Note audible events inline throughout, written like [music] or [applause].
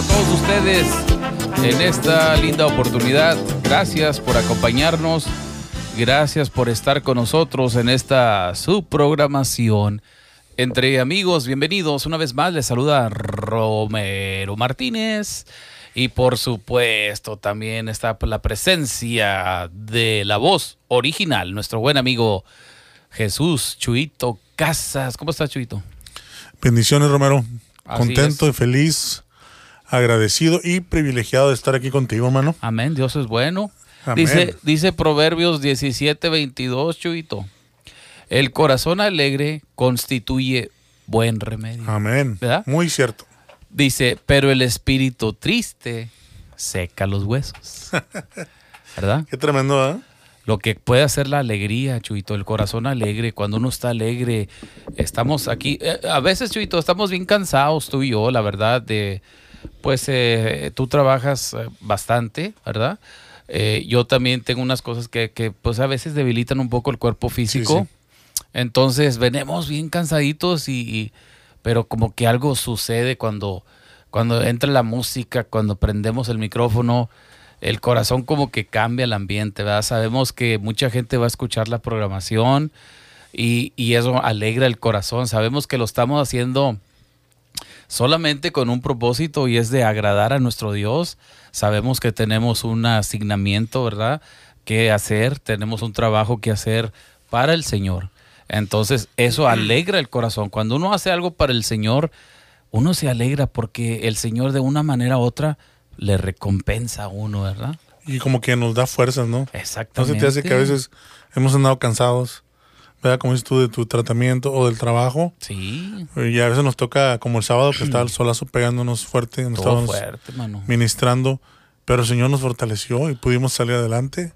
a todos ustedes en esta linda oportunidad. Gracias por acompañarnos. Gracias por estar con nosotros en esta subprogramación entre amigos. Bienvenidos una vez más. Les saluda Romero Martínez. Y por supuesto también está la presencia de la voz original, nuestro buen amigo Jesús Chuito Casas. ¿Cómo estás, Chuito? Bendiciones, Romero. Contento y feliz, agradecido y privilegiado de estar aquí contigo, hermano. Amén, Dios es bueno. Dice, dice Proverbios 17, 22, Chuito. El corazón alegre constituye buen remedio. Amén. ¿Verdad? Muy cierto. Dice, pero el espíritu triste seca los huesos. [laughs] ¿Verdad? Qué tremendo, ¿eh? Lo que puede hacer la alegría, Chuito, el corazón alegre, cuando uno está alegre, estamos aquí, eh, a veces, Chuito, estamos bien cansados, tú y yo, la verdad, de, pues eh, tú trabajas eh, bastante, ¿verdad? yo también tengo unas cosas que, que, pues a veces debilitan un poco el cuerpo físico. Entonces venimos bien cansaditos y, pero como que algo sucede cuando, cuando entra la música, cuando prendemos el micrófono, el corazón como que cambia el ambiente, ¿verdad? Sabemos que mucha gente va a escuchar la programación y, y eso alegra el corazón. Sabemos que lo estamos haciendo solamente con un propósito y es de agradar a nuestro Dios. Sabemos que tenemos un asignamiento, ¿verdad? Que hacer, tenemos un trabajo que hacer para el Señor. Entonces, eso alegra el corazón. Cuando uno hace algo para el Señor, uno se alegra porque el Señor de una manera u otra le recompensa a uno, ¿verdad? Y como que nos da fuerzas, ¿no? Exactamente. No se te hace que a veces hemos andado cansados, ¿verdad? Como dices tú, de tu tratamiento o del trabajo. Sí. Y a veces nos toca, como el sábado, que estaba el [clears throat] solazo pegándonos fuerte, nos Todo fuerte, mano. ministrando, pero el Señor nos fortaleció y pudimos salir adelante.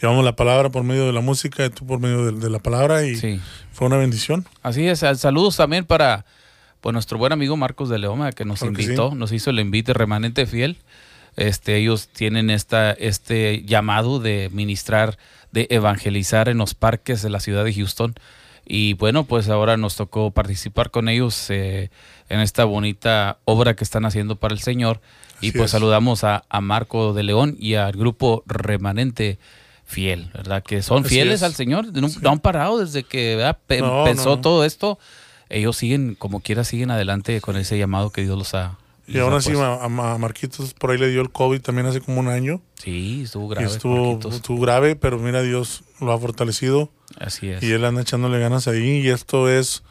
Llevamos la palabra por medio de la música y tú por medio de, la palabra y fue una bendición. Así es, saludos también para pues, nuestro buen amigo Marcos de Leoma que nos invitó, nos hizo el invite remanente fiel. Este, ellos tienen esta, este llamado de ministrar, de evangelizar en los parques de la ciudad de Houston. Y bueno, pues ahora nos tocó participar con ellos eh, en esta bonita obra que están haciendo para el Señor. y pues saludamos a, a Marco de León y al grupo remanente fiel, ¿verdad? Que son fieles al Señor, no, han parado desde que empezó todo esto. Ellos siguen, como quiera, siguen adelante con ese llamado que Dios los ha. Y ahora sí, a, Marquitos por ahí le dio el COVID también hace como un año. Sí, estuvo grave. Estuvo, estuvo, grave, pero mira, Dios lo ha fortalecido. Así es. Y él anda echándole ganas ahí. Y esto es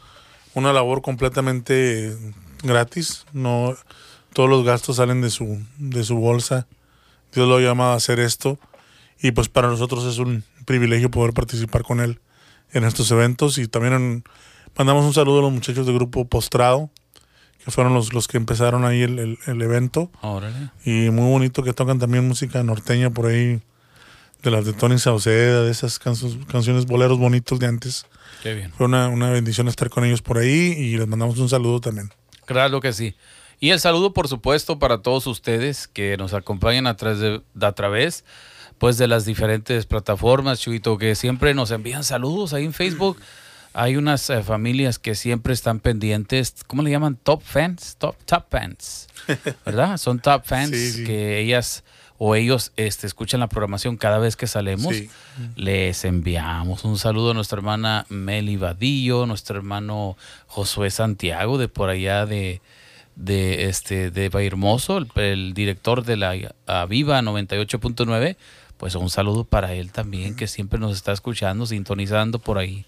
una labor completamente gratis. No, todos los gastos salen de su, de su bolsa. Dios lo ha llamado a hacer esto. Y pues para nosotros es un privilegio poder participar con él en estos eventos. Y también mandamos un saludo a los muchachos del grupo Postrado, que fueron los, los que empezaron ahí el, evento. Y muy bonito que tocan también música norteña por ahí, de las de Tony Sauceda, de esas canciones boleros bonitos de antes. Qué bien. Fue una, una bendición estar con ellos por ahí y les mandamos un saludo también. Claro que sí. Y el saludo, por supuesto, para todos ustedes que nos acompañan a través de, a través pues de las diferentes plataformas, Chuito, que siempre nos envían saludos ahí en Facebook. Hay unas eh, familias que siempre están pendientes, ¿cómo le llaman? Top fans, top, top fans, [laughs] ¿verdad? Son top fans que ellas o ellos este, escuchan la programación cada vez que salemos. Les enviamos un saludo a nuestra hermana Meli Vadillo, nuestro hermano Josué Santiago de por allá de, de este de Hermoso, el, el, director de la Viva 98.9 pues un saludo para él también, que siempre nos está escuchando, sintonizando por ahí.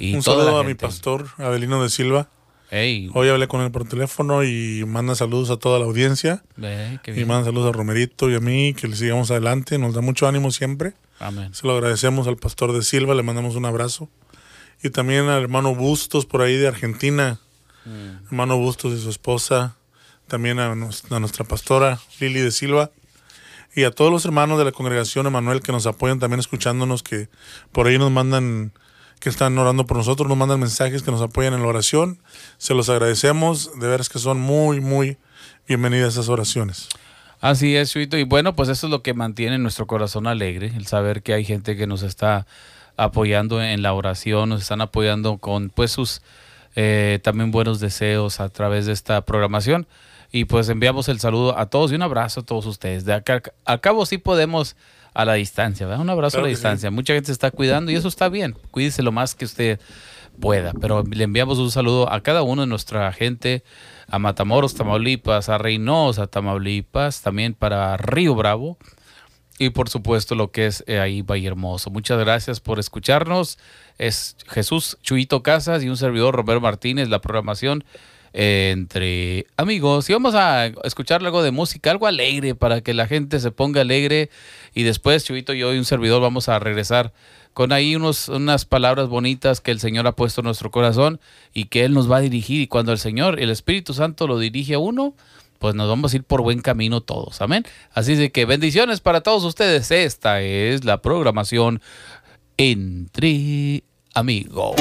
Y un saludo a mi pastor, Adelino de Silva. Hoy hablé con él por teléfono y manda saludos a toda la audiencia. y manda saludos a Romerito y a mí, que le sigamos adelante. Nos da mucho ánimo siempre. Amén. Se lo agradecemos al pastor de Silva, le mandamos un abrazo. Y también al hermano Bustos por ahí de Argentina. Mm. Hermano Bustos y su esposa. También a, a nuestra pastora Lili de Silva y a todos los hermanos de la congregación Emanuel que nos apoyan también escuchándonos, que por ahí nos mandan, que están orando por nosotros, nos mandan mensajes que nos apoyan en la oración. Se los agradecemos, de veras que son muy, muy bienvenidas esas oraciones. Así es, Chuito. Y bueno, pues eso es lo que mantiene nuestro corazón alegre, el saber que hay gente que nos está apoyando en la oración, nos están apoyando con pues sus eh, también buenos deseos a través de esta programación. Y pues enviamos el saludo a todos y un abrazo a todos ustedes. De acá, al cabo sí podemos a la distancia, ¿verdad? Un abrazo a la distancia. Mucha gente se está cuidando y eso está bien. Cuídese lo más que usted pueda. Pero le enviamos un saludo a cada uno de nuestra gente, a Matamoros, Tamaulipas, a Reynosa, Tamaulipas, también para Río Bravo y por supuesto lo que es eh, ahí Valle Hermoso. Muchas gracias por escucharnos. Es Jesús Chuito Casas y un servidor Roberto Martínez, la programación entre amigos. Y vamos a escuchar algo de música, algo alegre para que la gente se ponga alegre. Y después Chuito, yo y un servidor vamos a regresar con ahí unos, unas palabras bonitas que el Señor ha puesto en nuestro corazón y que Él nos va a dirigir. Y cuando el Señor, el Espíritu Santo lo dirige a uno, pues nos vamos a ir por buen camino todos. Amén. Así de que bendiciones para todos ustedes. Esta es la programación entre amigos.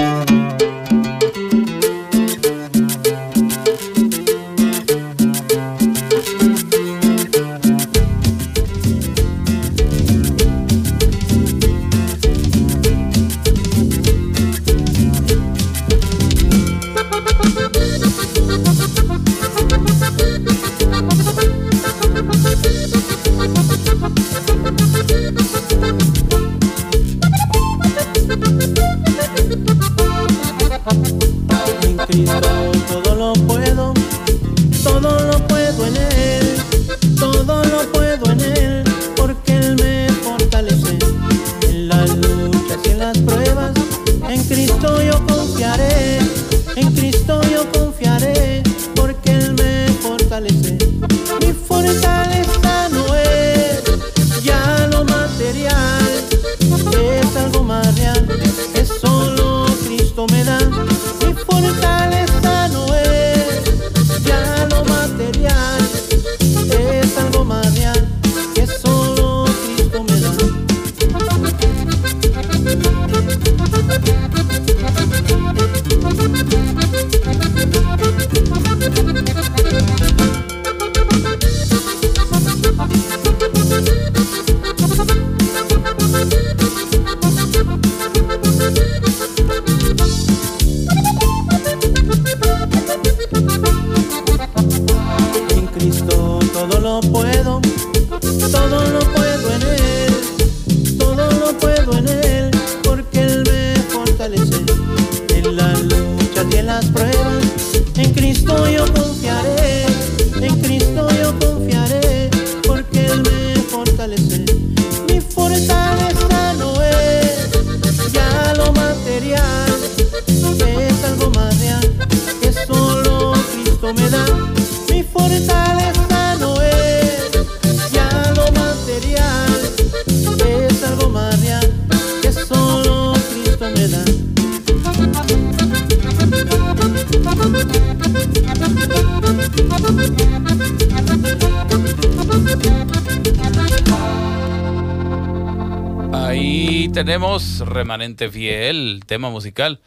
Remanente fiel, tema musical.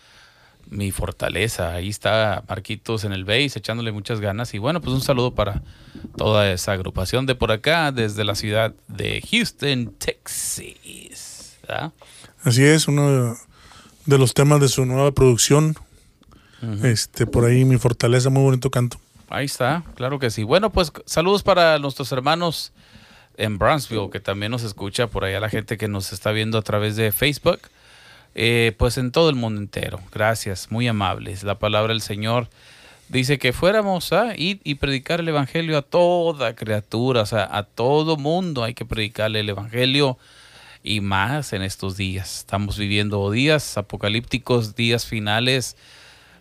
Mi fortaleza, ahí está Marquitos en el bass echándole muchas ganas. Y bueno, pues un saludo para toda esa agrupación de por acá, desde la ciudad de Houston, Texas. Así es, uno de los temas de su nueva producción. Este, por ahí mi fortaleza, muy bonito canto. Ahí está, claro que sí. Bueno, pues saludos para nuestros hermanos en Brownsville, que también nos escucha por allá la gente que nos está viendo a través de Facebook, eh, pues en todo el mundo entero. Gracias, muy amables. La palabra del Señor dice que fuéramos a ir y predicar el Evangelio a toda criatura, o sea, a todo mundo hay que predicarle el Evangelio y más en estos días. Estamos viviendo días apocalípticos, días finales,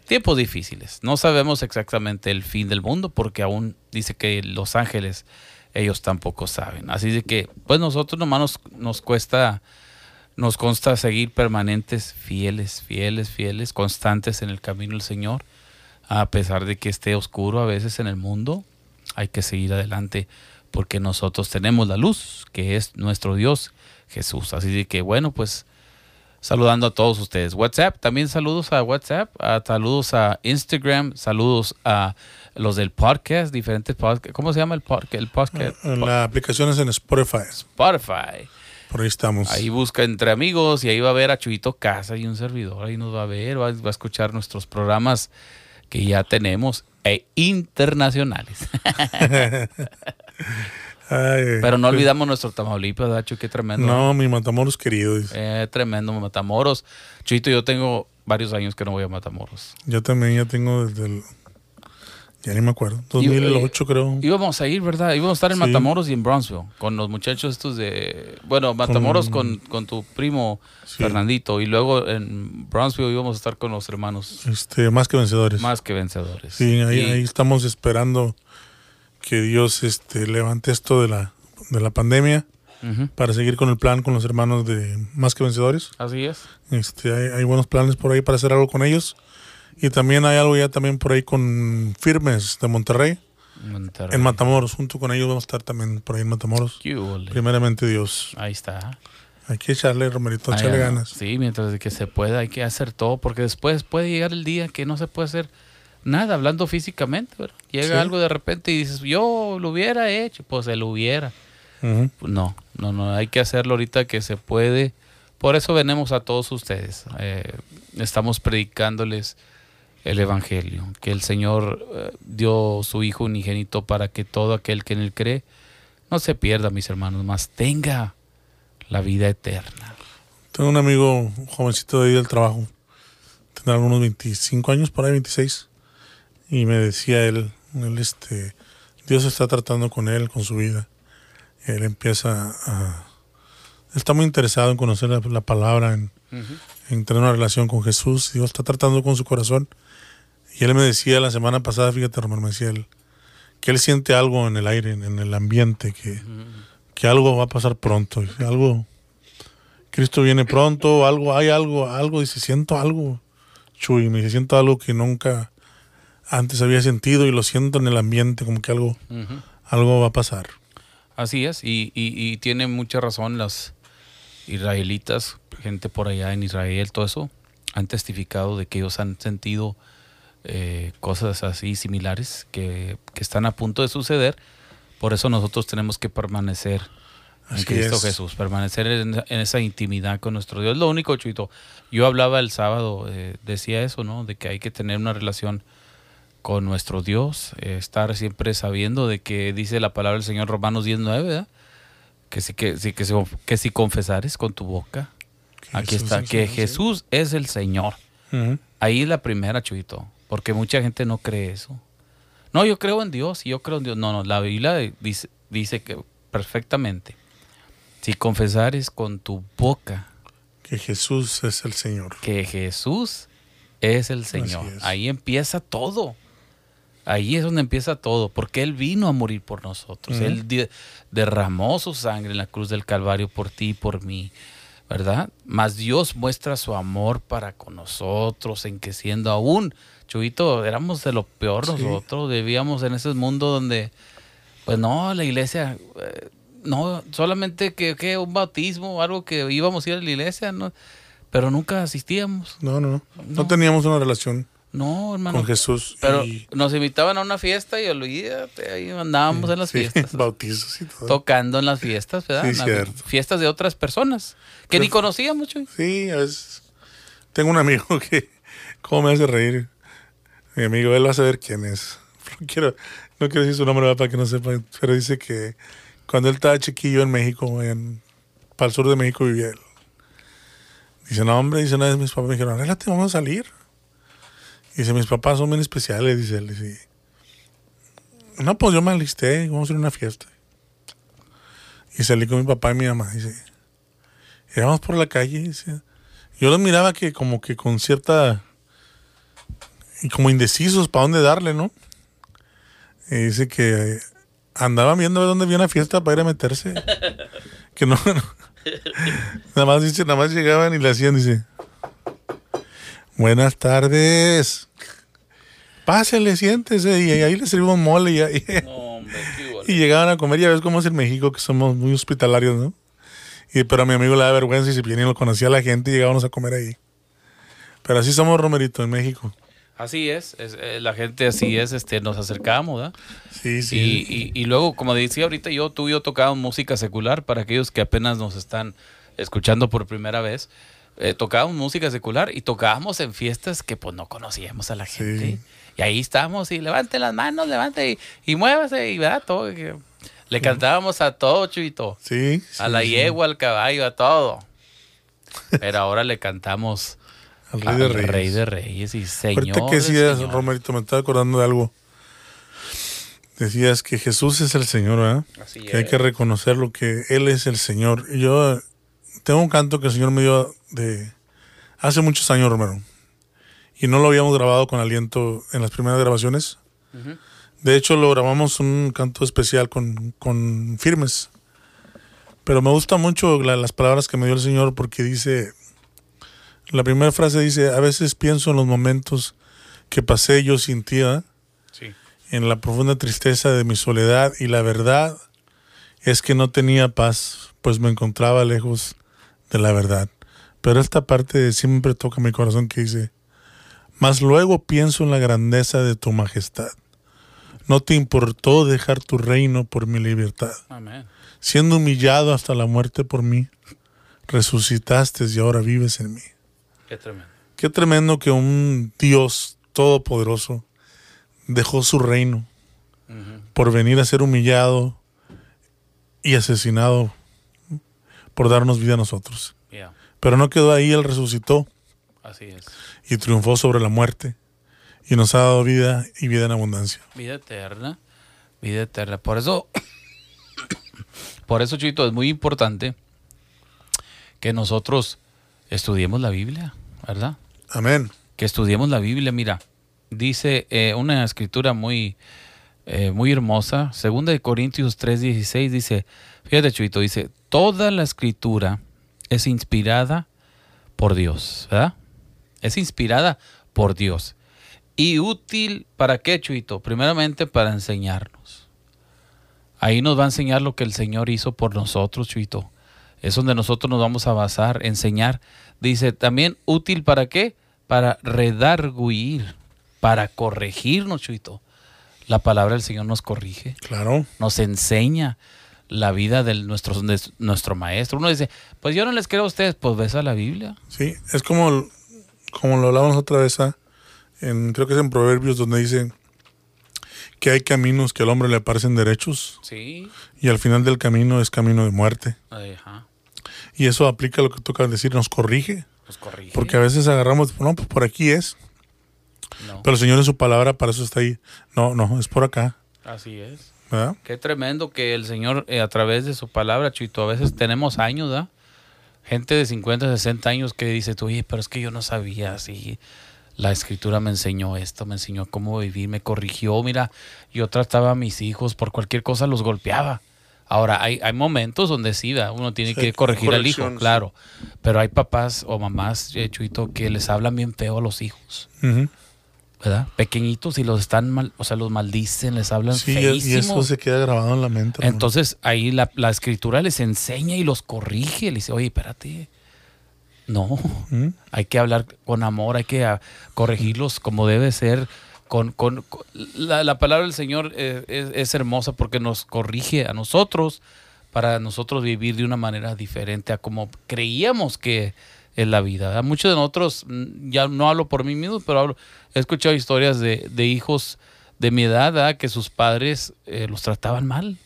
tiempos difíciles. No sabemos exactamente el fin del mundo porque aún dice que los ángeles ellos tampoco saben. Así de que, pues nosotros nomás nos, cuesta, nos consta seguir permanentes, fieles, fieles, fieles, constantes en el camino del Señor. A pesar de que esté oscuro a veces en el mundo, hay que seguir adelante porque nosotros tenemos la luz, que es nuestro Dios Jesús. Así de que, bueno, pues saludando a todos ustedes. WhatsApp, también saludos a WhatsApp, saludos a Instagram, saludos a los del podcast, diferentes podcasts. ¿Cómo se llama el, podcast? el podcast? Ah, la aplicación es en Spotify. Spotify. Por ahí estamos. Ahí busca entre amigos y ahí va a ver a Chuyito Casa y un servidor. Ahí nos va a ver, va, a escuchar nuestros programas que ya tenemos e internacionales. [laughs] Ay, Pero no pues, olvidamos nuestro Tamaulipas, ¿verdad, Chuy? Qué tremendo. No, mi Matamoros querido. Eh, tremendo Matamoros. Chuito, yo tengo varios años que no voy a Matamoros. Yo también ya tengo desde el. Ya ni me acuerdo. 2008 creo. Íbamos a ir, ¿verdad? Íbamos a estar en Sí. Matamoros y en Brownsville con los muchachos estos de... Bueno, Matamoros con, con tu primo Sí. Fernandito y luego en Brownsville íbamos a estar con los hermanos Este, más que vencedores. más que vencedores. Sí, ahí, Y- ahí estamos esperando que Dios este, levante esto de la, de la pandemia para seguir con el plan con los hermanos de Más que Vencedores. Así es. Este, hay, hay buenos planes por ahí para hacer algo con ellos. Y también hay algo ya también por ahí con Firmes de Monterrey, Monterrey. en Matamoros. Junto con ellos vamos a estar también por ahí en Matamoros. Primeramente Dios. Ahí está. Hay que echarle, Romerito, echarle ganas. Sí, mientras que se pueda, hay que hacer todo, porque después puede llegar el día que no se puede hacer nada, hablando físicamente. ¿verdad? Llega Sí. algo de repente y dices, yo lo hubiera hecho, pues se lo hubiera. Pues No, no, no, hay que hacerlo ahorita que se puede. Por eso venimos a todos ustedes. Eh, estamos predicándoles el Evangelio, que el Señor eh, dio su Hijo unigénito para que todo aquel que en él cree no se pierda, mis hermanos, más tenga la vida eterna. Tengo un amigo un jovencito de ahí del trabajo. Tendrá unos 25 años, por ahí 26. Y me decía él, él este, Dios está tratando con él, con su vida. Él empieza a... Está muy interesado en conocer la, la palabra, en, en tener una relación con Jesús. Dios está tratando con su corazón. Y él me decía la semana pasada, fíjate, hermano, me decía él, que él siente algo en el aire, en, el ambiente, que, que algo va a pasar pronto. Dice, Algo, Cristo viene pronto, algo, hay algo, algo, dice, siento algo, Chuy, me dice, siento algo que nunca antes había sentido y lo siento en el ambiente, como que algo, algo va a pasar. Así es, y, y, y tiene mucha razón las israelitas, gente por allá en Israel, todo eso, han testificado de que ellos han sentido eh, cosas así similares que, que están a punto de suceder. Por eso nosotros tenemos que permanecer en Así Cristo es. Jesús, permanecer en, en esa intimidad con nuestro Dios. Lo único, Chuito, yo hablaba el sábado, eh, decía eso, ¿no? De que hay que tener una relación con nuestro Dios, eh, estar siempre sabiendo de que dice la palabra del Señor Romanos 19, ¿verdad? Que si, que, si, que, si, que si confesares con tu boca, aquí Jesús está, es que. Jesús es el Señor. Ahí la primera, Chuito, porque mucha gente no cree eso. No, yo creo en Dios, y yo creo en Dios. No, no, la Biblia dice, dice que perfectamente, si confesares con tu boca Que Jesús es el Señor. que Jesús es el Señor. es. Ahí empieza todo. Ahí es donde empieza todo, porque Él vino a morir por nosotros. Él de- derramó su sangre en la cruz del Calvario por ti y por mí, ¿verdad? Mas Dios muestra su amor para con nosotros, en que siendo aún, Chuito, éramos de lo peor Sí. nosotros, vivíamos en ese mundo donde, pues no, la iglesia, eh, no, solamente que, que un bautismo o algo que íbamos a ir a la iglesia, ¿no? pero nunca asistíamos. No, no, no. No, teníamos una relación No, hermano. con Jesús. Pero y- nos invitaban a una fiesta y olvídate, ahí andábamos en las sí, fiestas. [laughs] bautizos y todo. Tocando en las fiestas, ¿verdad? Sí, cierto. Fiestas de otras personas que Pero- ni conocíamos, Chuy. Sí, a veces. Tengo un amigo [laughs] que, ¿cómo me hace reír? Mi amigo, él va a saber quién es. [laughs] No quiero, no quiero decir su nombre para que no sepa, pero dice que cuando él estaba chiquillo en México, en, para el sur de México vivía él. Dice, no, hombre, dice una vez mis papás me dijeron, arréglate, vamos a salir. Dice, mis papás son bien especiales, dice él. Dice, no, pues yo me alisté, vamos a ir a una fiesta. Y salí con mi papá y mi mamá, dice, íbamos por la calle, dice, yo los miraba que como que con cierta y como indecisos para dónde darle, ¿no? Y dice que andaban viendo a ver dónde había una fiesta para ir a meterse. [laughs] que no, no. nada más dice, nada más llegaban y le hacían, dice. Buenas tardes. Pásele, siéntese. Y ahí le servimos mole y, ahí- hombre, [laughs] y llegaban a comer. Ya ves cómo es en México, que somos muy hospitalarios, ¿no? Y, pero a mi amigo le da vergüenza y si bien y lo conocía la gente y llegábamos a comer ahí. Pero así somos, Romerito, en México. Así es, es, eh, la gente así es, este, nos acercamos, ¿verdad? Sí, sí. Y, y, y luego, como decía ahorita, yo, tú y yo tocábamos música secular para aquellos que apenas nos están escuchando por primera vez. Eh, tocábamos música secular y tocábamos en fiestas que pues no conocíamos a la gente. Y ahí estamos, y levante las manos, levante y, y muévase, y ¿verdad? Todo. que- Le cantábamos a todo, Chuito. Sí. A sí, la sí. yegua, al caballo, a todo. Pero ahora le cantamos Al Rey de Reyes. Rey de Reyes y Señor. Ahorita que de decías, señores. Romerito, me estaba acordando de algo. Decías que Jesús es el Señor, ¿verdad? Así Que hay que reconocerlo, que Él es el Señor. Y yo eh, tengo un canto que el Señor me dio de hace muchos años, Romero. Y no lo habíamos grabado con aliento en las primeras grabaciones. De hecho, lo grabamos un canto especial con, con firmes. Pero me gusta mucho la- las palabras que me dio el Señor porque dice, la primera frase dice, a veces pienso en los momentos que pasé yo sin ti. Sí. en la profunda tristeza de mi soledad y la verdad es que no tenía paz, pues me encontraba lejos de la verdad. Pero esta parte siempre toca mi corazón que dice, mas luego pienso en la grandeza de tu majestad. No te importó dejar tu reino por mi libertad. Amén. Siendo humillado hasta la muerte por mí, resucitaste y ahora vives en mí. Qué tremendo. Qué tremendo que un Dios todopoderoso dejó su reino por venir a ser humillado y asesinado por darnos vida a nosotros. Pero no quedó ahí, Él resucitó así es. y triunfó sobre la muerte y nos ha dado vida y vida en abundancia. Vida eterna. Vida eterna. Por eso, [coughs] por eso, Chito, es muy importante que nosotros estudiemos la Biblia, ¿verdad? Amén. que estudiemos la Biblia. Mira, dice eh, una escritura muy, eh, muy hermosa, segunda de Corintios 3:16 dice, fíjate Chuito, dice, toda la escritura es inspirada por Dios, ¿verdad? Es inspirada por Dios. Y útil para qué, Chuito? Primeramente para enseñarnos. Ahí nos va a enseñar lo que el Señor hizo por nosotros, Chuito. Es donde nosotros nos vamos a basar, enseñar. Dice también útil para qué? Para redarguir, para corregirnos, Chuito. La palabra del Señor nos corrige, Claro. nos enseña la vida de nuestro, de nuestro maestro. Uno dice, pues yo no les creo a ustedes, pues ves a la Biblia. Sí, es como, como lo hablamos otra vez, ¿ah? en, creo que es en Proverbios donde dice que hay caminos que al hombre le parecen derechos Sí. y al final del camino es camino de muerte. Ajá. Y eso aplica a lo que tú acabas de decir, nos corrige. Nos corrige. Porque a veces agarramos, no, pues por aquí es. No, Pero el Señor en su palabra, para eso está ahí. No, no, es por acá. así es. ¿Verdad? Qué tremendo que el Señor, eh, a través de su palabra, Chuito, a veces tenemos años, ¿verdad? Gente de 50, 60 años que dice, tú, oye, pero es que yo no sabía así. La escritura me enseñó esto, me enseñó cómo vivir, me corrigió. Mira, yo trataba a mis hijos, por cualquier cosa los golpeaba. Ahora, hay, hay momentos donde sí, uno tiene que corregir al hijo, claro. Pero hay papás o mamás, eh, Chuito, que les hablan bien feo a los hijos. ¿verdad? Pequeñitos y los están mal, o sea, los maldicen, les hablan Sí, y- feísimo. y eso se queda grabado en la mente. hermano. Entonces ahí la, la escritura les enseña y los corrige. Le dice, oye, espérate. No, hay que hablar con amor, hay que ah, corregirlos como debe ser. Con, con, con- la, la palabra del Señor es, es hermosa porque nos corrige a nosotros para nosotros vivir de una manera diferente a como creíamos que es la vida. ¿verdad? Muchos de nosotros, mm, ya no hablo por mí mismo, pero hablo, he escuchado historias de, de hijos de mi edad ¿verdad? que sus padres eh, los trataban mal.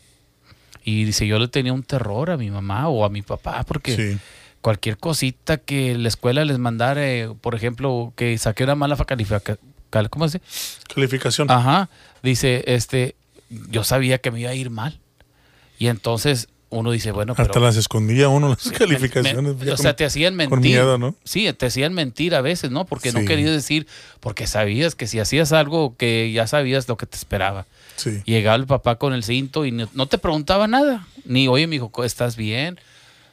Y dice, yo le tenía un terror a mi mamá o a mi papá porque Sí. cualquier cosita que la escuela les mandara, eh, por ejemplo, que saqué una mala ¿cómo se dice? Calificación. Ajá, dice, este, yo sabía que me iba a ir mal. Y entonces uno dice, bueno, pero... Hasta las escondía uno las calificaciones. me- o sea, te hacían mentir. con miedo, ¿no? Sí, te hacían mentir a veces, ¿no? Porque no querías decir, porque sabías que si hacías algo que ya sabías lo que te esperaba. Sí. Llegaba el papá con el cinto y no, no te preguntaba nada. Ni, oye, mi hijo, ¿estás bien?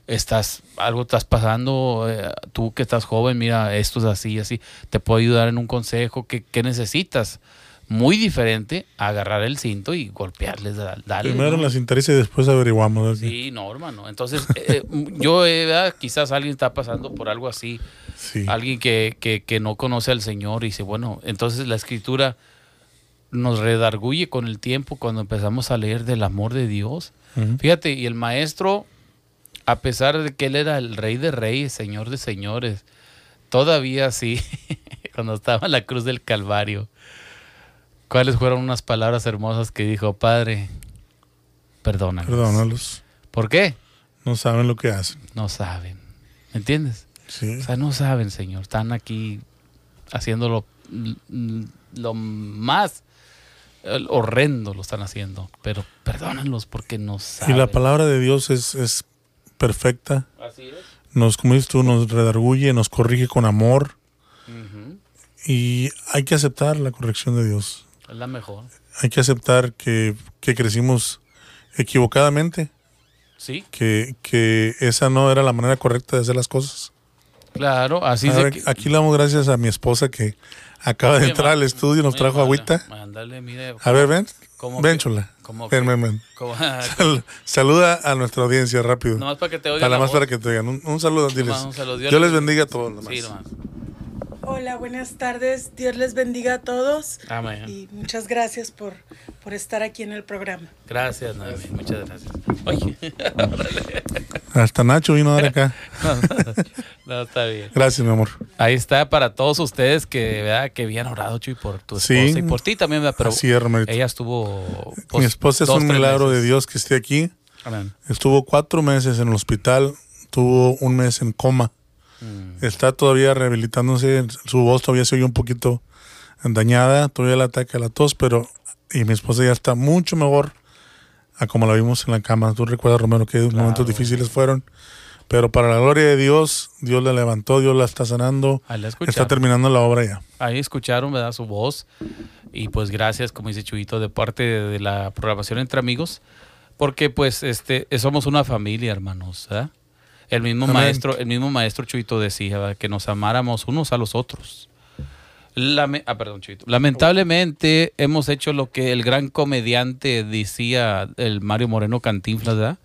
¿Estás, algo estás pasando? Eh, tú que estás joven, mira, esto es así, así. Te puedo ayudar en un consejo. ¿Qué, qué necesitas? Muy diferente a agarrar el cinto y golpearles, da- darle. Primero ¿no? las interesa y después averiguamos. ¿no? Sí, no, hermano. Entonces, eh, eh, yo, eh, quizás alguien está pasando por algo así Sí. alguien que, que, que no conoce al Señor y dice, bueno, entonces la escritura nos redarguye con el tiempo cuando empezamos a leer del amor de Dios. Fíjate, y el maestro, a pesar de que él era el rey de reyes, señor de señores, todavía sí, [laughs] cuando estaba en la cruz del Calvario, ¿Cuáles fueron unas palabras hermosas que dijo, Padre, perdónalos? Perdónalos. ¿Por qué? No saben lo que hacen. No saben. ¿Me entiendes? Sí. O sea, no saben, Señor. Están aquí haciéndolo lo más horrendo lo están haciendo. Pero perdónenlos porque no saben. Y la palabra de Dios es, es perfecta. Así es. Nos, como dices tú, nos redarguye, nos corrige con amor. Y hay que aceptar la corrección de Dios. Es la mejor. Hay que aceptar que, que crecimos equivocadamente, Sí, que, que esa no era la manera correcta de hacer las cosas. claro. Así Ahora, que- Aquí le damos gracias a mi esposa que acaba de entrar al estudio y nos trajo agüita. A ver, ven. ¿Cómo Ven, que- chula. cómo Ven, que- ven, ven. cómo- [laughs] [laughs] Sal- Saluda a nuestra audiencia rápido. Nomás para que te oigan. Para la más para que te oigan. Un, un saludo, diles. Nomás un saludo. Dios les bendiga a todos. nomás. Sí, nomás. Hola, buenas tardes. Dios les bendiga a todos. Amén. Y muchas gracias por, por estar aquí en el programa. Gracias, Noemí. Muchas gracias. Oye, [laughs] Hasta Nacho vino a dar acá. [laughs] no, está bien. Gracias, mi amor. Ahí está para todos ustedes que, ¿verdad? que habían orado, Chuy, por tu Sí. esposa y por ti también, ¿verdad? pero Así es, ella estuvo... Mi pues, esposa es dos, un milagro de. Dios que esté aquí. Amén. Estuvo cuatro meses en el hospital. Tuvo un mes en coma. Mm. Está todavía rehabilitándose. Su voz todavía se oye un poquito dañada. Todavía le ataca la tos, pero. Y mi esposa ya está mucho mejor a como la vimos en la cama. Tú recuerdas, Romero, que momentos difíciles fueron. Pero para la gloria de Dios, Dios la levantó, Dios la está sanando. Ahí la Está terminando la obra ya. Ahí escucharon, ¿verdad? Su voz. Y pues gracias, como dice Chuyito, de parte de, de la programación Entre Amigos. Porque pues este somos una familia, hermanos. ¿verdad? El mismo Amén. maestro, el mismo maestro Chuyito decía ¿verdad? que nos amáramos unos a los otros. Lame- ah, perdón, Chuyito. Lamentablemente hemos hecho lo que el gran comediante decía, el Mario Moreno Cantinflas, ¿verdad?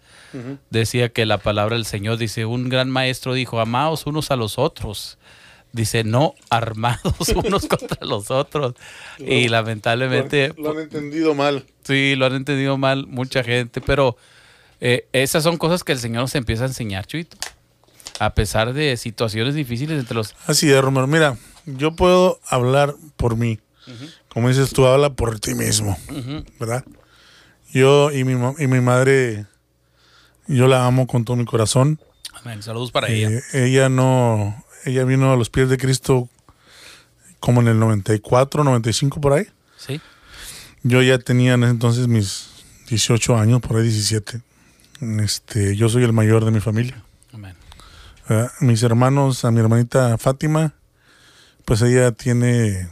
Decía que la palabra del Señor dice, un gran maestro dijo, amaos unos a los otros. Dice, no armados [laughs] unos contra los otros. y lamentablemente, Lo han entendido mal. sí, lo han entendido mal mucha gente, pero eh, esas son cosas que el Señor nos empieza a enseñar, Chuito. A pesar de situaciones difíciles entre los... Así es, Romero. Mira, yo puedo hablar por mí. Como dices tú, habla por ti mismo. ¿verdad? Yo y mi, y mi madre, yo la amo con todo mi corazón. Amén. Saludos para ella. Eh, ella no, ella vino a los pies de Cristo como en el 94, 95 por ahí. Sí. Yo ya tenía en ese entonces mis 18 años, por ahí 17. Este, yo soy el mayor de mi familia. Amén. Mis hermanos, a mi hermanita Fátima, pues ella tiene,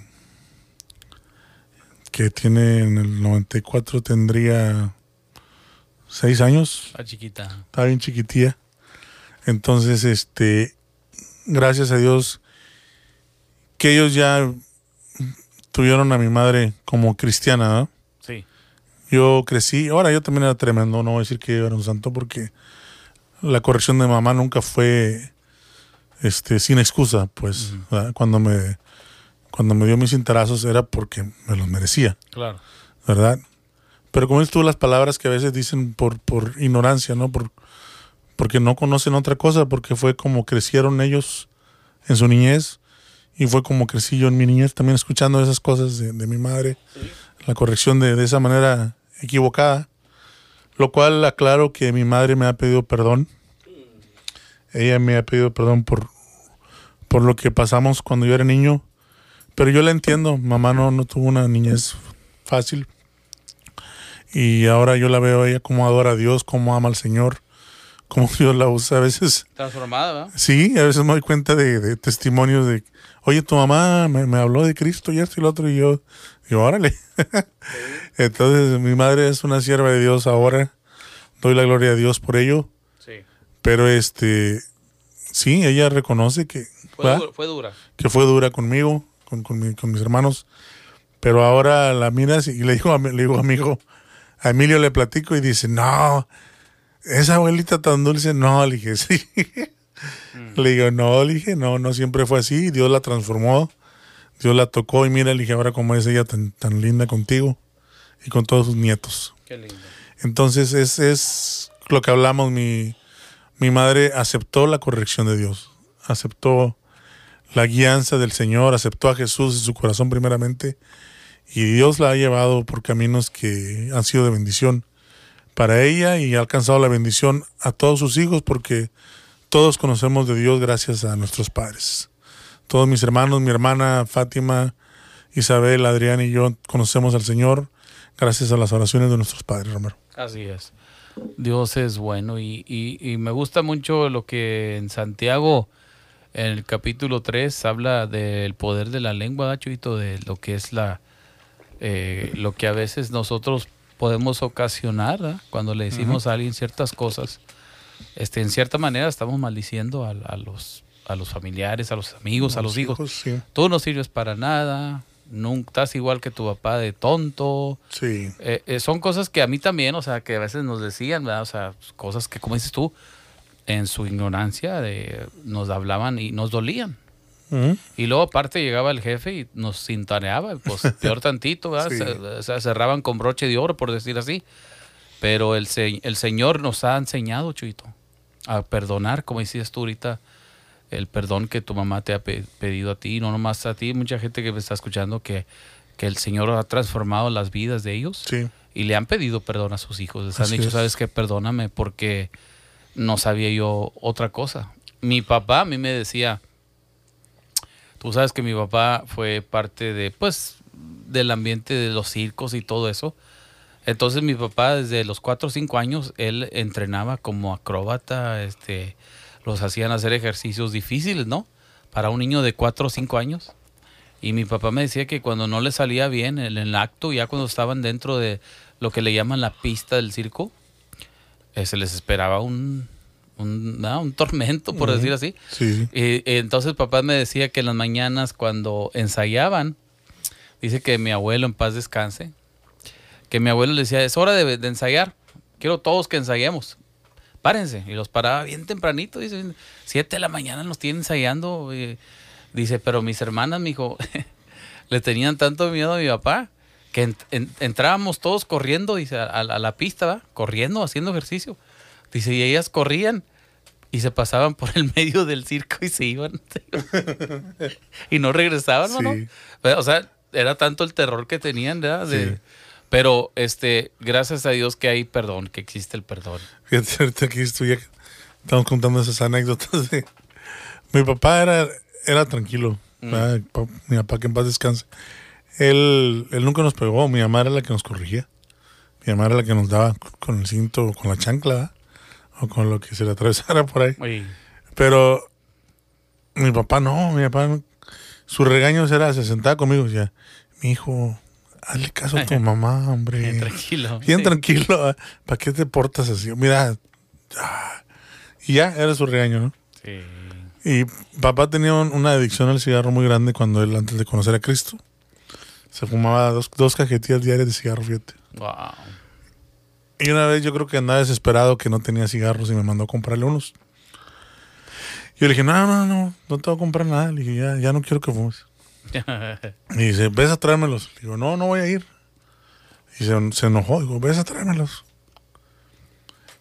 que tiene en el 94 tendría 6 años, La chiquita. estaba bien chiquitía. Entonces, este, gracias a Dios que ellos ya tuvieron a mi madre como cristiana, ¿no? Sí. Yo crecí, ahora yo también era tremendo, no voy a decir que yo era un santo porque la corrección de mamá nunca fue este sin excusa, pues cuando me cuando me dio mis cintarazos era porque me los merecía, Claro. ¿verdad? Pero como dices tú las palabras que a veces dicen por por ignorancia, ¿no? Por porque no conocen otra cosa, porque fue como crecieron ellos en su niñez y fue como crecí yo en mi niñez también escuchando esas cosas de, de mi madre la corrección de, de esa manera equivocada, lo cual aclaro que mi madre me ha pedido perdón. Ella me ha pedido perdón por, por lo que pasamos cuando yo era niño, pero yo la entiendo, mamá no, no tuvo una niñez fácil y ahora yo la veo a ella como adora a Dios, como ama al Señor, como [laughs] Dios la usa a veces. Transformada, ¿verdad? Sí, a veces me doy cuenta de, de testimonios de, oye, tu mamá me, me habló de Cristo y esto y lo otro, y yo, digo, órale. [laughs] Entonces, mi madre es una sierva de Dios ahora, doy la gloria a Dios por ello. Pero este, sí, ella reconoce que, Fue, dura, fue dura. que fue dura conmigo, con, con, mi- con mis hermanos, pero ahora la miras y le digo, a mi- le digo, amigo, a Emilio le platico y dice, no, esa abuelita tan dulce, no, le dije, [laughs] sí. Le digo, no, le dije, no, no siempre fue así, Dios la transformó, Dios la tocó y mira, le dije, ahora como es ella tan, tan linda contigo y con todos sus nietos. Qué lindo. Entonces es, es lo que hablamos, mi, mi madre aceptó la corrección de Dios, aceptó la guianza del Señor, aceptó a Jesús en su corazón primeramente y Dios la ha llevado por caminos que han sido de bendición para ella y ha alcanzado la bendición a todos sus hijos porque todos conocemos de Dios gracias a nuestros padres. Todos mis hermanos, mi hermana Fátima, Isabel, Adrián y yo conocemos al Señor gracias a las oraciones de nuestros padres, Romero. Así es. Dios es bueno y, y, y me gusta mucho lo que en Santiago, en el capítulo 3, habla del poder de la lengua, Chuito, de lo que es la, eh, lo que a veces nosotros podemos ocasionar cuando le decimos a alguien ciertas cosas. Este, en cierta manera estamos maldiciendo a, a los, a los familiares, a los amigos, a los hijos. sí. Tú no sirves para nada, nunca estás igual que tu papá de tonto. Sí. Eh, eh, son cosas que a mí también, o sea, que a veces nos decían, ¿verdad? O sea, cosas que, como dices tú, en su ignorancia de, nos hablaban y nos dolían. Y luego aparte llegaba el jefe y nos cintaneaba, pues [laughs] peor tantito, ¿verdad? Sí. Se- cerraban con broche de oro, por decir así. Pero el, se- el Señor nos ha enseñado, Chuito, a perdonar, como decías tú ahorita, el perdón que tu mamá te ha pe- pedido a ti, no nomás a ti, mucha gente que me está escuchando que, que el Señor ha transformado las vidas de ellos Sí. y le han pedido perdón a sus hijos. Les han dicho, es. ¿sabes qué? Perdóname porque no sabía yo otra cosa. Mi papá a mí me decía, tú sabes que mi papá fue parte de, pues, del ambiente de los circos y todo eso. Entonces mi papá desde los 4 o 5 años, él entrenaba como acróbata, este, los hacían hacer ejercicios difíciles, ¿no? Para un niño de 4 o 5 años. Y mi papá me decía que cuando no le salía bien en el acto, ya cuando estaban dentro de lo que le llaman la pista del circo, eh, se les esperaba un, un, ah, un tormento, por decir así. Sí. Y, y entonces papá me decía que en las mañanas cuando ensayaban, dice que mi abuelo en paz descanse, que mi abuelo le decía, es hora de, de ensayar, quiero todos que ensayemos, párense. Y los paraba bien tempranito, dice, siete de la mañana nos tienen ensayando. y dice, pero mis hermanas, mi hijo, [laughs] le tenían tanto miedo a mi papá que en- en- entrábamos todos corriendo, dice, a, a la pista, ¿va? corriendo, haciendo ejercicio. Dice, y ellas corrían y se pasaban por el [laughs] medio del circo y se iban. [laughs] y no regresaban, ¿no? Sí. O sea, era tanto el terror que tenían, ¿verdad? De- Sí. Pero, este, gracias a Dios que hay perdón, que existe el perdón. Fíjate, ahorita que estoy ya- estamos contando esas anécdotas de... Mi papá era, era tranquilo. Pa- Mi papá que en paz descanse. Él, él nunca nos pegó. Mi mamá era la que nos corrigía. Mi mamá era la que nos daba con- el cinto o con la chancla. O con lo que se le atravesara por ahí. Oye, Pero mi papá no, mi papá no. Su regaño era, se sentaba conmigo y decía, mi hijo, hazle caso a tu [laughs] mamá, hombre. bien tranquilo. Bien Sí. tranquilo, ¿eh? ¿para qué te portas así? Mira, y ya era su regaño, ¿no? Sí. Y papá tenía un- una adicción al cigarro muy grande cuando él, antes de conocer a Cristo, se fumaba dos, dos cajetillas diarias de cigarro, fíjate. Wow. Y una vez yo creo que andaba desesperado que no tenía cigarros y me mandó a comprarle unos. Yo le dije, no, no, no, no te voy a comprar nada. Le dije, ya, ya no quiero que fumes. Y dice, ves a traérmelos. Le digo, no, no voy a ir. Y se, se enojó. Digo, ves a traérmelos.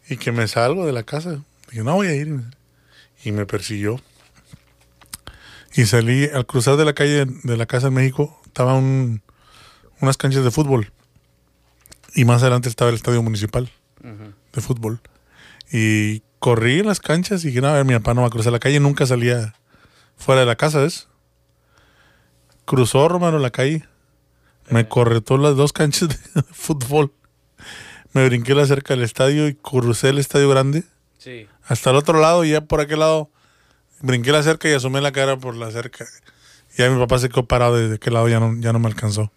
Y que me salgo de la casa. Dije, no voy a ir. Y me persiguió. Y salí al cruzar de la calle de la casa en México. Estaba un, unas canchas de fútbol. Y más adelante estaba el estadio municipal de fútbol. Y corrí en las canchas y dije, no, a ver, mi papá no va a cruzar la calle. Nunca salía fuera de la casa, ¿ves? Cruzó Romero la calle. Me corretó las dos canchas [laughs] de fútbol. Me brinqué la cerca del estadio y crucé el estadio grande Sí. hasta el otro lado y ya por aquel lado brinqué la cerca y asomé la cara por la cerca. Y ya mi papá se quedó parado desde aquel lado, ya no, ya no me alcanzó.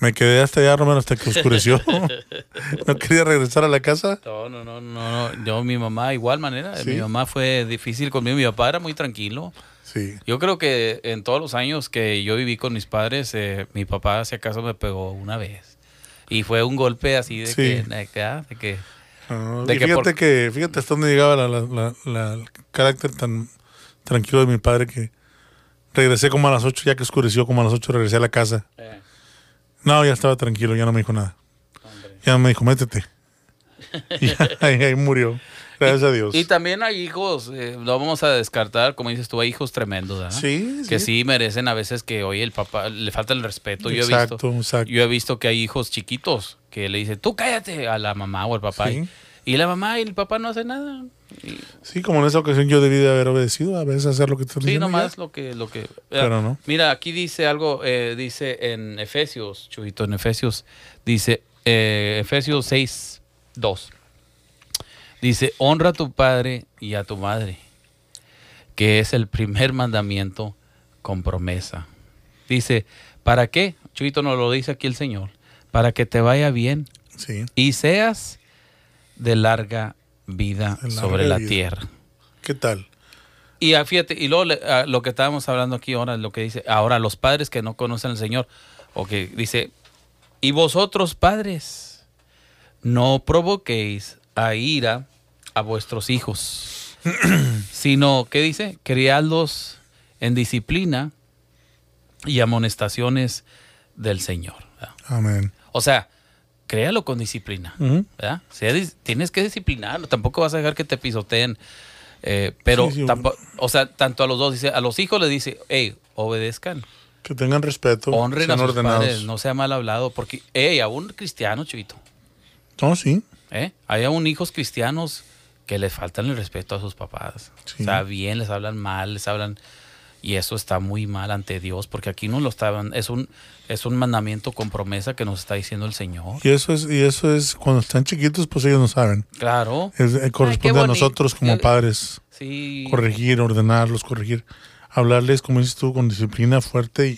Me quedé hasta allá, Romero, hasta que oscureció. [laughs] no quería regresar a la casa. No, no, no, no, no. Yo, mi mamá, igual manera. Sí. Mi mamá fue difícil conmigo. Mi papá era muy tranquilo. Sí. Yo creo que en todos los años que yo viví con mis padres, eh, mi papá, si acaso, me pegó una vez. Y fue un golpe así de Sí. que, de que, ah, de que- Ah, De y que fíjate por- que, fíjate hasta dónde llegaba la, la- la- la- el carácter tan tranquilo de mi padre que regresé como a las 8, ya que oscureció como a las 8 regresé a la casa. eh, No, ya estaba tranquilo, ya no me dijo nada. hombre. Ya me dijo, métete. Y [laughs] ahí, ahí murió. Gracias a Dios. Y también hay hijos, eh, no vamos a descartar, como dices tú, hay hijos tremendos, ¿verdad? Sí, Que sí. sí merecen a veces que, oye, el papá le falta el respeto. Yo he Exacto, visto, exacto. yo he visto que hay hijos chiquitos que le dicen, tú cállate a la mamá o al papá. Sí. Y, y la mamá y el papá no hacen nada. Y- Sí, como en esa ocasión yo debí de haber obedecido, a veces hacer lo que te sí, nomás lo que... Lo que Pero no. Mira, aquí dice algo, eh, dice en Efesios, Chuito, en Efesios, dice, eh, Efesios 6, 2. Dice, honra a tu padre y a tu madre, que es el primer mandamiento con promesa. Dice, ¿para qué? Chuito nos lo dice aquí el Señor, para que te vaya bien Sí, y seas de larga vida larga sobre la tierra. ¿qué tal? Y ah, fíjate, y luego ah, lo que estábamos hablando aquí ahora, lo que dice, ahora los padres que no conocen al Señor, o que dice, y vosotros padres, no provoquéis a ira a vuestros hijos, [clears throat] sino, ¿qué dice? Criadlos en disciplina y amonestaciones del Señor. Amén. O sea, créalo con disciplina. Tienes que disciplinarlo, tampoco vas a dejar que te pisoteen. eh, pero, Sí, sí. tampo- o sea, tanto a los dos, dice, a los hijos les dice, hey, obedezcan, Que tengan respeto, honren a sean sus ordenados. padres, no sea mal hablado, porque, hey, aún cristianos, chivito, No, sí. ¿eh? Hay aún hijos cristianos que les faltan el respeto a sus papás. Sí. O sea, bien, les hablan mal, les hablan... Y eso está muy mal ante Dios, porque aquí no lo estaban, es un, es un mandamiento con promesa que nos está diciendo el Señor. Y eso es, y eso es, cuando están chiquitos, pues ellos no saben. Claro. Es- eh, corresponde a nosotros como padres Sí. corregir, ordenarlos, corregir, hablarles, como dices tú, con disciplina fuerte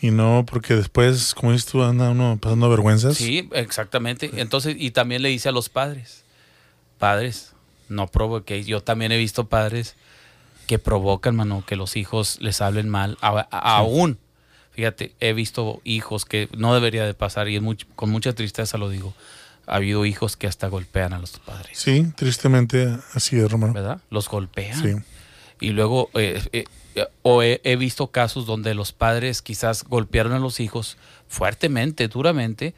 y, y no porque después, como dices tú, anda uno pasando vergüenzas. Sí, exactamente. Entonces, y también le dice a los padres, padres, no provoquéis. Yo también he visto padres que provocan, mano, que los hijos les hablen mal. A- a- Aún, fíjate, he visto hijos que no debería de pasar y es much- con mucha tristeza lo digo. Ha habido hijos que hasta golpean a los padres, Sí, tristemente así es, Romano. ¿verdad? Los golpean. Sí. Y luego, eh, eh, eh, o he, he visto casos donde los padres quizás golpearon a los hijos fuertemente, duramente,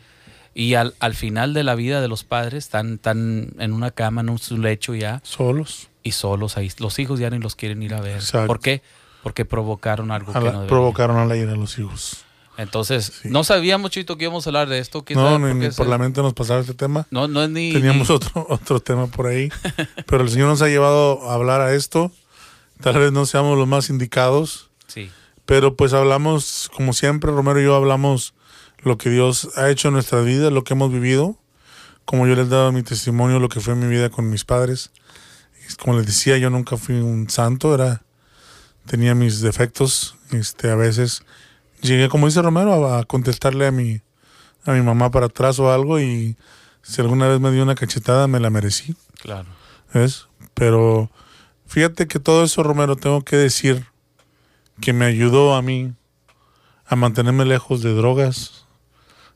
y al, al final de la vida de los padres están, están en una cama, en un su lecho ya, Solos. Y solos ahí. Los hijos ya ni los quieren ir a ver. Exacto. ¿Por qué? Porque provocaron algo A que la- no provocaron a la ira a los hijos. Entonces, Sí. no sabíamos, Chito, que íbamos a hablar de esto. ¿Quién No, ni, por ni la mente nos pasaba este tema. No, no es ni... Teníamos ni- otro, [laughs] otro tema por ahí. [laughs] Pero el Señor nos ha llevado a hablar a esto. Tal vez no seamos los más indicados. Sí, Pero pues hablamos, como siempre, Romero y yo hablamos lo que Dios ha hecho en nuestra vida, lo que hemos vivido. Como yo les he dado mi testimonio, lo que fue mi vida con mis padres. Como les decía, yo nunca fui un santo, era tenía mis defectos. Este, a veces llegué, como dice Romero, a, a contestarle a mi, a mi mamá para atrás o algo y si alguna vez me dio una cachetada, me la merecí. claro. ¿ves? Pero fíjate que todo eso, Romero, tengo que decir que me ayudó a mí a mantenerme lejos de drogas,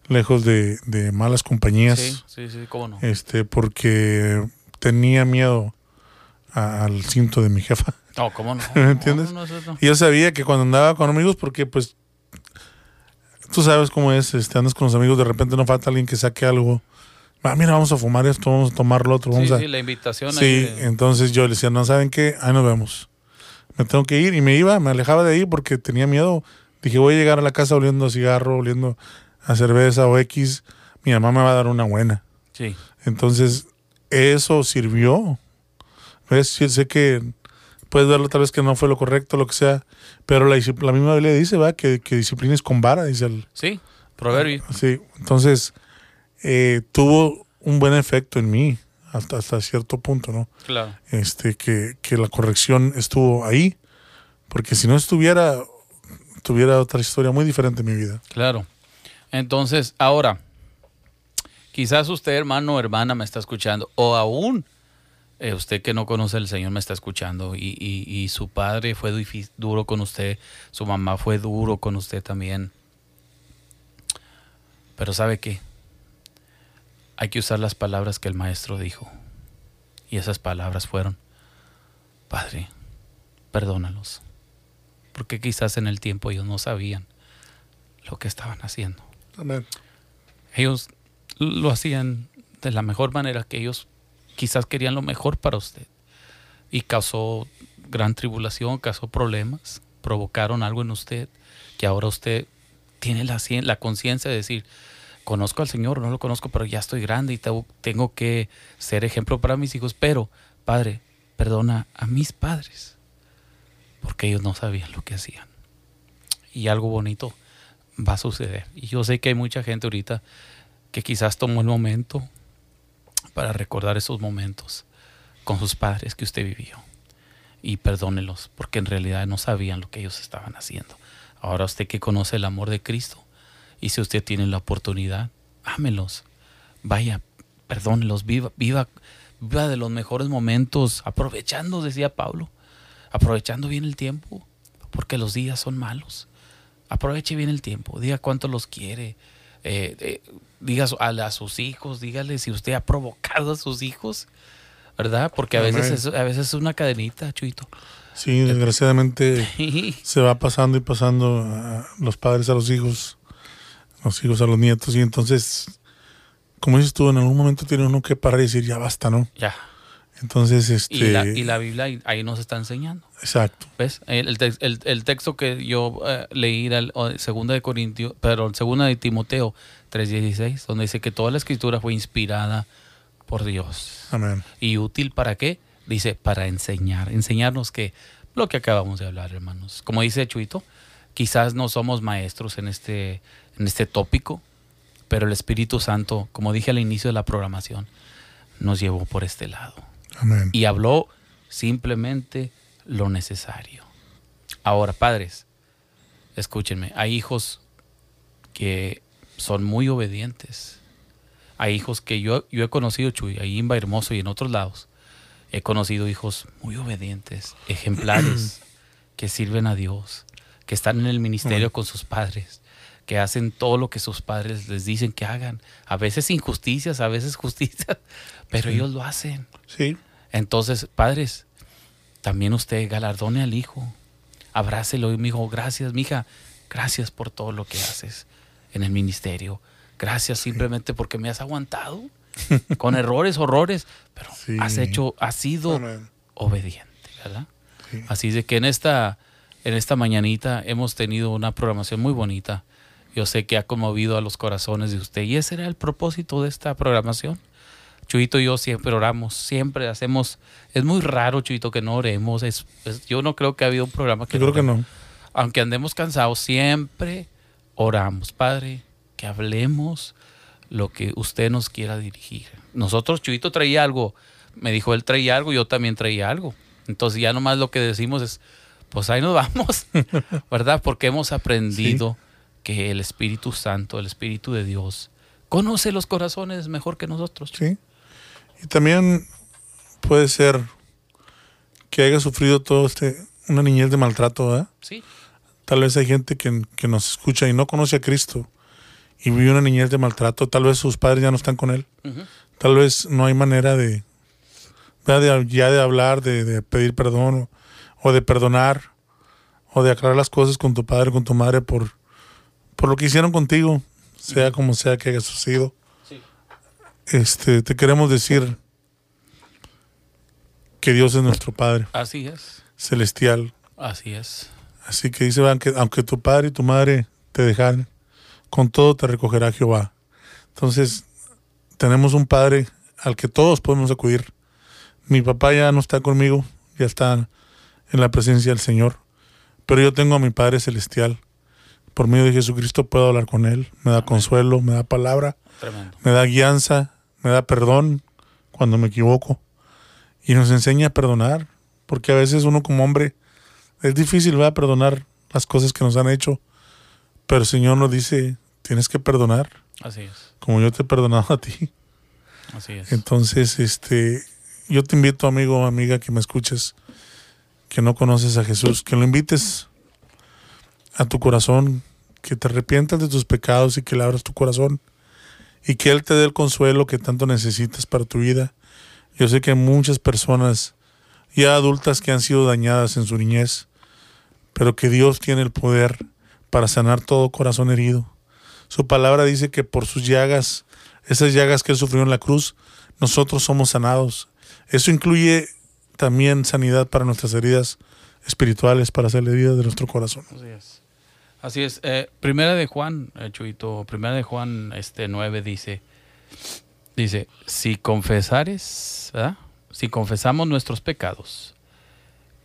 lejos de, de malas compañías, Sí, sí, sí, cómo no. este, porque tenía miedo al cinto de mi jefa. No, cómo no. [laughs] ¿Me entiendes? No, no, no, no. Y yo sabía que cuando andaba con amigos, porque pues tú sabes cómo es, este, andas con los amigos, de repente no falta alguien que saque algo. Ah, mira, vamos a fumar esto, vamos a tomar lo otro, vamos Sí, a... sí, la invitación. Sí, de- entonces yo le decía, no saben qué, ahí nos vemos. Me tengo que ir y me iba, me alejaba de ahí porque tenía miedo. Dije, voy a llegar a la casa oliendo a cigarro, oliendo a cerveza o X. Mi mamá me va a dar una buena. sí. Entonces, eso sirvió. ¿Ves? Sí, sé que puedes verlo tal vez que no fue lo correcto, lo que sea, pero la, misma Biblia dice, va, que, que disciplina es con vara, dice el, Sí, proverbio. Sí, entonces eh, tuvo un buen efecto en mí hasta, hasta cierto punto, ¿no? Claro. Este, que, que la corrección estuvo ahí, porque si no estuviera, tuviera otra historia muy diferente en mi vida. Claro. Entonces, ahora, quizás usted, hermano o hermana, me está escuchando, o aún eh, usted que no conoce al Señor me está escuchando y, y- y su padre fue duro con usted, su mamá fue duro con usted también. Pero ¿sabe qué? Hay que usar las palabras que el maestro dijo. Y esas palabras fueron, Padre, perdónalos. Porque quizás en el tiempo ellos no sabían lo que estaban haciendo. Amén. Ellos lo hacían de la mejor manera que ellos quizás querían lo mejor para usted y causó gran tribulación, causó problemas, provocaron algo en usted que ahora usted tiene la, la conciencia de decir, conozco al Señor, no lo conozco, pero ya estoy grande y tengo que ser ejemplo para mis hijos, pero Padre, perdona a mis padres, porque ellos no sabían lo que hacían. Y algo bonito va a suceder. Y yo sé que hay mucha gente ahorita que quizás tomó el momento para recordar esos momentos con sus padres que usted vivió. Y perdónelos, porque en realidad no sabían lo que ellos estaban haciendo. Ahora usted que conoce el amor de Cristo, y si usted tiene la oportunidad, ámelos. Vaya, perdónelos, viva, viva, viva de los mejores momentos, aprovechando, decía Pablo, aprovechando bien el tiempo, porque los días son malos. Aproveche bien el tiempo, diga cuánto los quiere, eh, eh, diga a, sus hijos, dígale si usted ha provocado a sus hijos, ¿verdad? Porque a veces, es, a veces es una cadenita, Chuito. Sí, desgraciadamente [laughs] se va pasando y pasando a los padres a los hijos, los hijos a los nietos, y entonces, como dices tú, en algún momento tiene uno que parar y decir, ya basta, ¿no? Ya. Entonces, este... Y la, Biblia ahí nos está enseñando. Exacto. ¿Ves? El, el, texto que yo eh, leí era el, segunda de Corintio, pero segunda de Timoteo 3.16, donde dice que toda la escritura fue inspirada por Dios. Amén. ¿Y útil para qué? Dice, para enseñar. Enseñarnos que lo que acabamos de hablar, hermanos. Como dice Chuito, quizás no somos maestros en este, en este tópico, pero el Espíritu Santo, como dije al inicio de la programación, nos llevó por este lado. Y habló simplemente lo necesario. Ahora, padres, escúchenme, hay hijos que son muy obedientes. Hay hijos que yo, yo he conocido, Chuy, ahí en Hermoso y en otros lados. He conocido hijos muy obedientes, ejemplares, [clears throat] que sirven a Dios, que están en el ministerio con sus padres, que hacen todo lo que sus padres les dicen que hagan. A veces injusticias, a veces justicias, [laughs] pero ellos lo hacen. Sí. Entonces, padres, también usted galardone al hijo. Abrácelo y me dijo, gracias, mija, gracias por todo lo que haces en el ministerio. Gracias simplemente porque me has aguantado [laughs] con errores, horrores, pero has hecho, has sido obediente, ¿verdad? Así de que en esta, en esta mañanita hemos tenido una programación muy bonita. Yo sé que ha conmovido a los corazones de usted y ese era el propósito de esta programación Chuito y yo siempre oramos, siempre hacemos. Es muy raro, Chuito, que no oremos. Es, yo no creo que ha habido un programa que. Yo creo que no. Aunque andemos cansados, siempre oramos. Padre, que hablemos lo que usted nos quiera dirigir. Nosotros, Chuito traía algo. Me dijo, él traía algo, yo también traía algo. Entonces ya nomás lo que decimos es, pues ahí nos vamos, [laughs] ¿verdad? Porque hemos aprendido que el Espíritu Santo, el Espíritu de Dios, conoce los corazones mejor que nosotros. Sí. Y también puede ser que haya sufrido todo este, una niñez de maltrato, ¿verdad? Sí. Tal vez hay gente que, nos escucha y no conoce a Cristo y vive una niñez de maltrato. Tal vez sus padres ya no están con él. Tal vez no hay manera de, de ya de hablar, de, pedir perdón o, de perdonar o de aclarar las cosas con tu padre, con tu madre por, por lo que hicieron contigo, sea como sea que haya sucedido este, te queremos decir que Dios es nuestro Padre. Así es. Celestial. Así es. Así que dice, que aunque tu padre y tu madre te dejan, con todo te recogerá Jehová. Entonces, tenemos un Padre al que todos podemos acudir. Mi papá ya no está conmigo, ya está en la presencia del Señor, pero yo tengo a mi Padre Celestial. Por medio de Jesucristo puedo hablar con Él, me da consuelo, me da palabra, me da guianza, me da perdón cuando me equivoco y nos enseña a perdonar, porque a veces uno como hombre es difícil va a perdonar las cosas que nos han hecho, pero el Señor nos dice, tienes que perdonar. Así es. Como yo te he perdonado a ti. Así es. Entonces, este, yo te invito, amigo o amiga, que me escuches, que no conoces a Jesús, que lo invites a tu corazón, que te arrepientas de tus pecados y que le abras tu corazón y que Él te dé el consuelo que tanto necesitas para tu vida. Yo sé que hay muchas personas ya adultas que han sido dañadas en su niñez, pero que Dios tiene el poder para sanar todo corazón herido. Su palabra dice que por sus llagas, esas llagas que Él sufrió en la cruz, nosotros somos sanados. Eso incluye también sanidad para nuestras heridas espirituales, para hacer heridas de nuestro corazón. Así es. Eh, primera de Juan, eh, Chuito, primera de Juan este 9 dice, dice, si confesares, ¿verdad? Si confesamos nuestros pecados,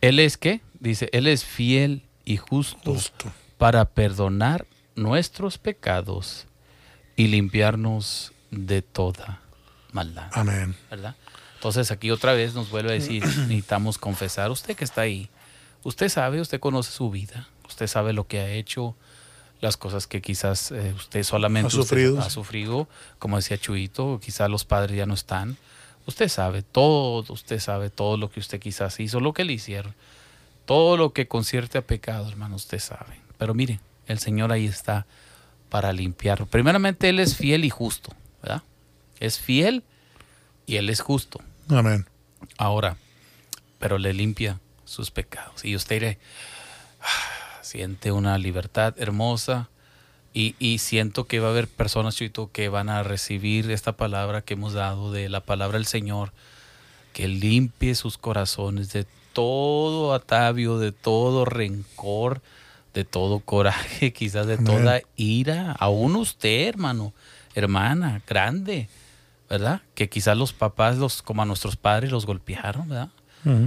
Él es qué? Dice, Él es fiel y justo, Justo. para perdonar nuestros pecados y limpiarnos de toda maldad. Amén. ¿verdad? Entonces aquí otra vez nos vuelve a decir, necesitamos confesar, usted que está ahí, usted sabe, usted conoce su vida, usted sabe lo que ha hecho, las cosas que quizás eh, usted solamente Ha usted sufrido. ha sufrido, como decía Chuito, quizás los padres ya no están. Usted sabe todo, usted sabe todo lo que usted quizás hizo, lo que le hicieron, todo lo que concierte a pecado, hermano, usted sabe. Pero mire, el Señor ahí está para limpiarlo. Primeramente, Él es fiel y justo, ¿verdad? Es fiel y Él es justo. Amén. Ahora, pero le limpia sus pecados. Y usted dirá, "Ah, siente una libertad hermosa. Y, y siento que va a haber personas, Chuito, que van a recibir esta palabra que hemos dado de la palabra del Señor, que limpie sus corazones de todo atavio, de todo rencor, de todo coraje, [laughs] quizás de Amén. toda ira. Aún usted, hermano, hermana, grande, ¿verdad? Que quizás los papás, los, como a nuestros padres, los golpearon, ¿verdad?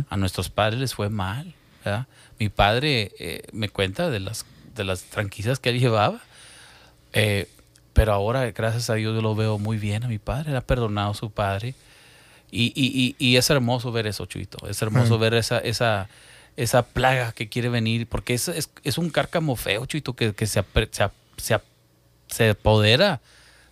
A nuestros padres les fue mal, ¿verdad? Mi padre eh, me cuenta de las, de las tranquillas que él llevaba, eh, pero ahora, gracias a Dios, yo lo veo muy bien a mi padre, él ha perdonado a su padre. Y, y, y, y es hermoso ver eso, Chuito. Es hermoso Mm. ver esa, esa, esa plaga que quiere venir, porque es, es, es un cárcamo feo, Chuito, que, que se, se, se, se apodera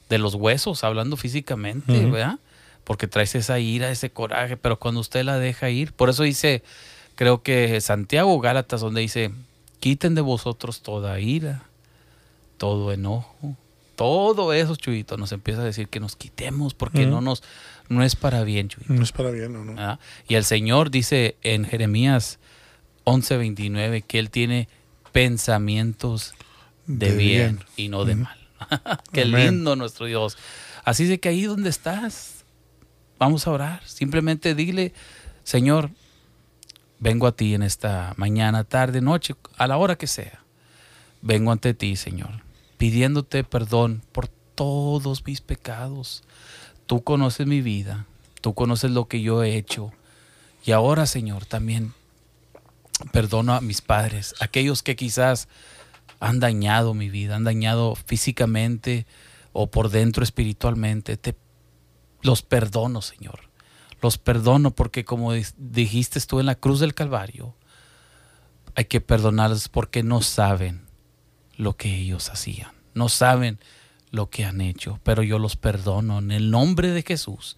de los huesos, hablando físicamente. ¿verdad? Porque traes esa ira, ese coraje, pero cuando usted la deja ir, por eso dice, creo que Santiago Gálatas, donde dice, quiten de vosotros toda ira, todo enojo, todo eso, Chuyito, nos empieza a decir que nos quitemos porque no nos, no es para bien, Chuyito. No es para bien, ¿o no? ¿verdad? Y el Señor dice en Jeremías 11:29 que Él tiene pensamientos de, De bien, bien. y no de mal. [laughs] Qué Amén. lindo nuestro Dios. Así de que ahí donde estás, vamos a orar. Simplemente dile, Señor, vengo a ti en esta mañana, tarde, noche, a la hora que sea. Vengo ante ti, Señor, pidiéndote perdón por todos mis pecados. Tú conoces mi vida, tú conoces lo que yo he hecho. Y ahora, Señor, también perdono a mis padres, aquellos que quizás han dañado mi vida, han dañado físicamente o por dentro espiritualmente. Te los perdono, Señor. Los perdono porque como dijiste tú en la cruz del Calvario, hay que perdonarlos porque no saben lo que ellos hacían. No saben lo que han hecho, pero yo los perdono en el nombre de Jesús.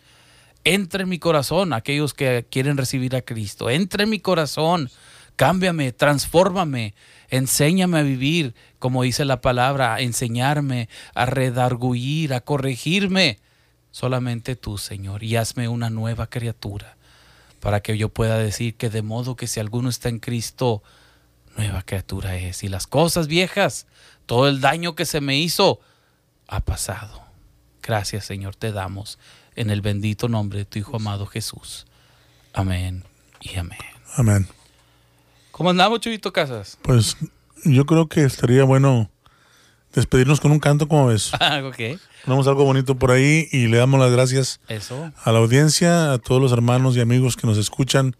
Entra en mi corazón aquellos que quieren recibir a Cristo. Entra en mi corazón. Cámbiame, transfórmame, enséñame a vivir, como dice la palabra, a enseñarme, a redarguir, a corregirme. Solamente tú, Señor, y hazme una nueva criatura, para que yo pueda decir que de modo que si alguno está en Cristo, nueva criatura es. Y las cosas viejas, todo el daño que se me hizo, ha pasado. Gracias, Señor, te damos en el bendito nombre de tu Hijo amado Jesús. Amén y amén. Amén. ¿Cómo andamos, Chubito Casas? Pues yo creo que estaría bueno despedirnos con un canto, como ves? [laughs] Ah, ok. Ponemos algo bonito por ahí y le damos las gracias Eso. a la audiencia, a todos los hermanos y amigos que nos escuchan.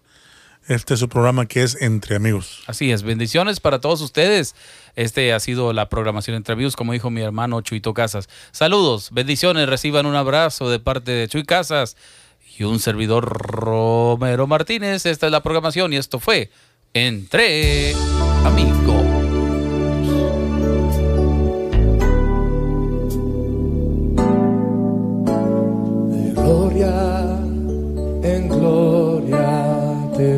Este es su programa que es Entre Amigos. Así es. Bendiciones para todos ustedes. Este ha sido la programación entre amigos, como dijo mi hermano Chuito Casas. Saludos, bendiciones, reciban un abrazo de parte de Chuy Casas y un servidor Romero Martínez. Esta es la programación y esto fue Entre Amigos.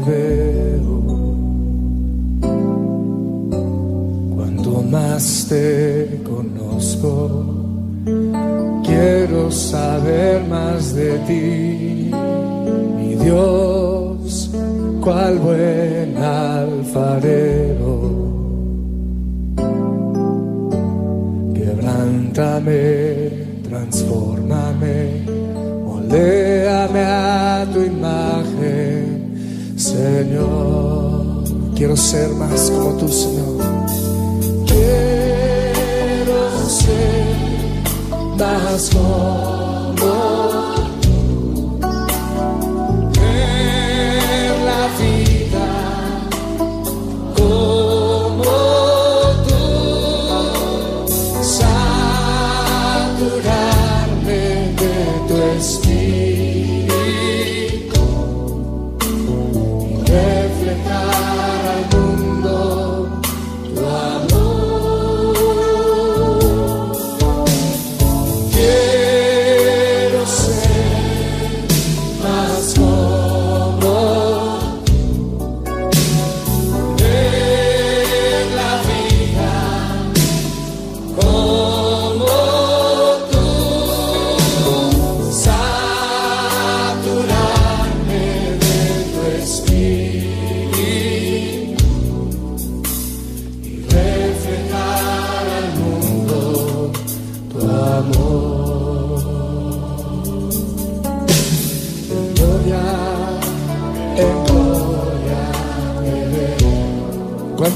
Veo. Cuanto más te conozco, quiero saber más de ti, mi Dios, cual buen alfarero. Quebrántame, transfórmame, moldea Señor. Quiero ser más como tú, Señor. Quiero ser más como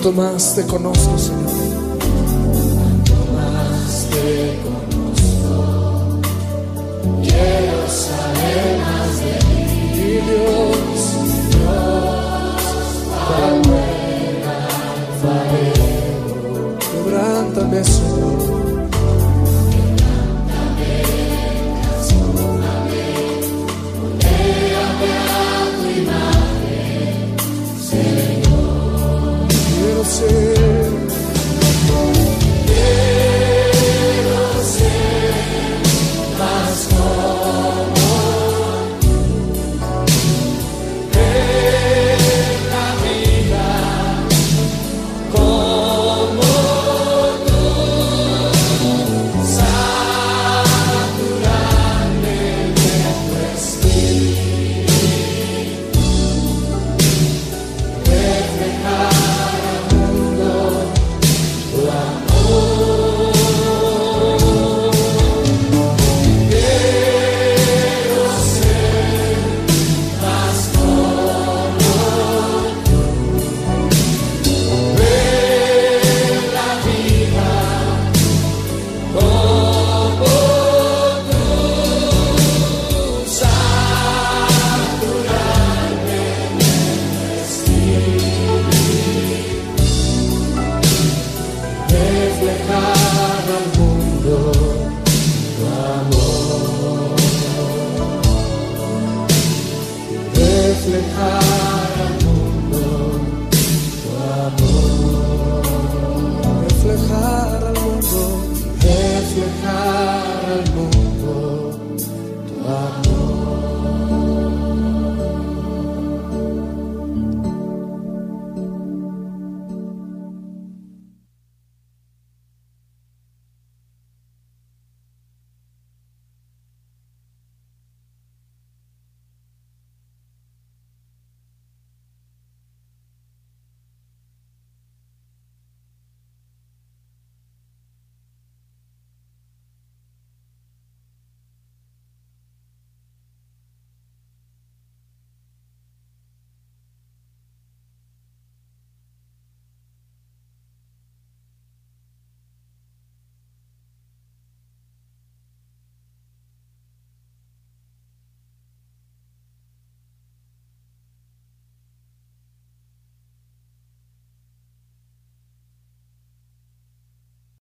cuanto más te conozco, Señor.